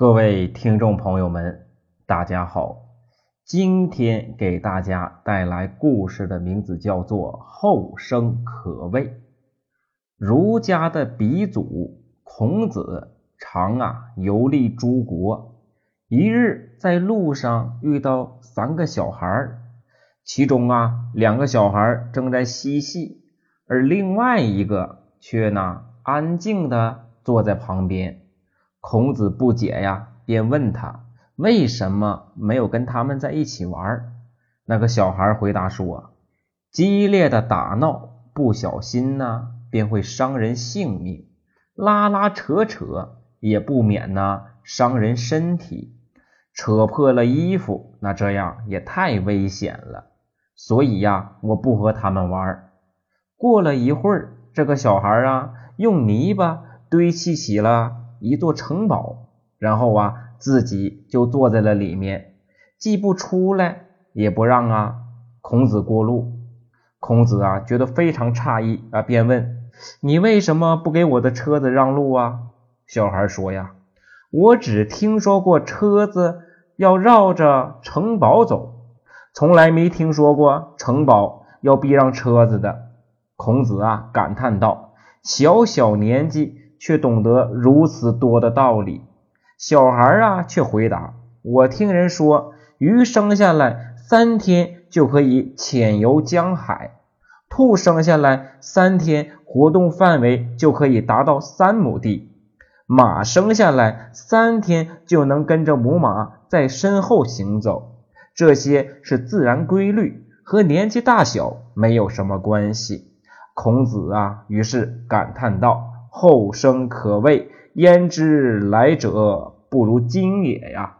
各位听众朋友们，大家好。今天给大家带来故事的名字叫做《后生可畏》。儒家的鼻祖孔子常啊游历诸国，一日在路上遇到三个小孩其中啊两个小孩正在嬉戏，而另外一个却呢安静的坐在旁边。孔子不解呀，便问他为什么没有跟他们在一起玩。那个小孩回答说：“激烈的打闹，不小心呢，便会伤人性命；拉拉扯扯，也不免呢伤人身体。扯破了衣服，那这样也太危险了。所以呀，我不和他们玩。”过了一会儿，这个小孩啊，用泥巴堆砌起了。一座城堡，然后啊，自己就坐在了里面，既不出来，也不让啊孔子过路。孔子啊，觉得非常诧异啊，便问：“你为什么不给我的车子让路啊？”小孩说：“呀，我只听说过车子要绕着城堡走，从来没听说过城堡要避让车子的。”孔子啊，感叹道：“小小年纪。”却懂得如此多的道理，小孩啊却回答：“我听人说，鱼生下来三天就可以潜游江海，兔生下来三天活动范围就可以达到三亩地，马生下来三天就能跟着母马在身后行走。这些是自然规律，和年纪大小没有什么关系。”孔子啊，于是感叹道。后生可畏，焉知来者不如今也呀？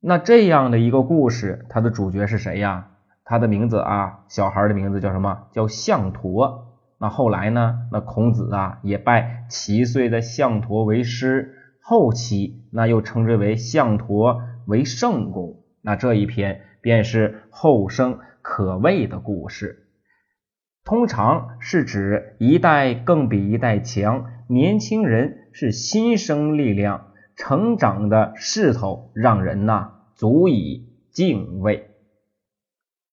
那这样的一个故事，它的主角是谁呀？他的名字啊，小孩的名字叫什么？叫项陀。那后来呢？那孔子啊，也拜七岁的项陀为师，后期那又称之为项陀为圣公。那这一篇便是后生可畏的故事。通常是指一代更比一代强，年轻人是新生力量，成长的势头让人呐足以敬畏。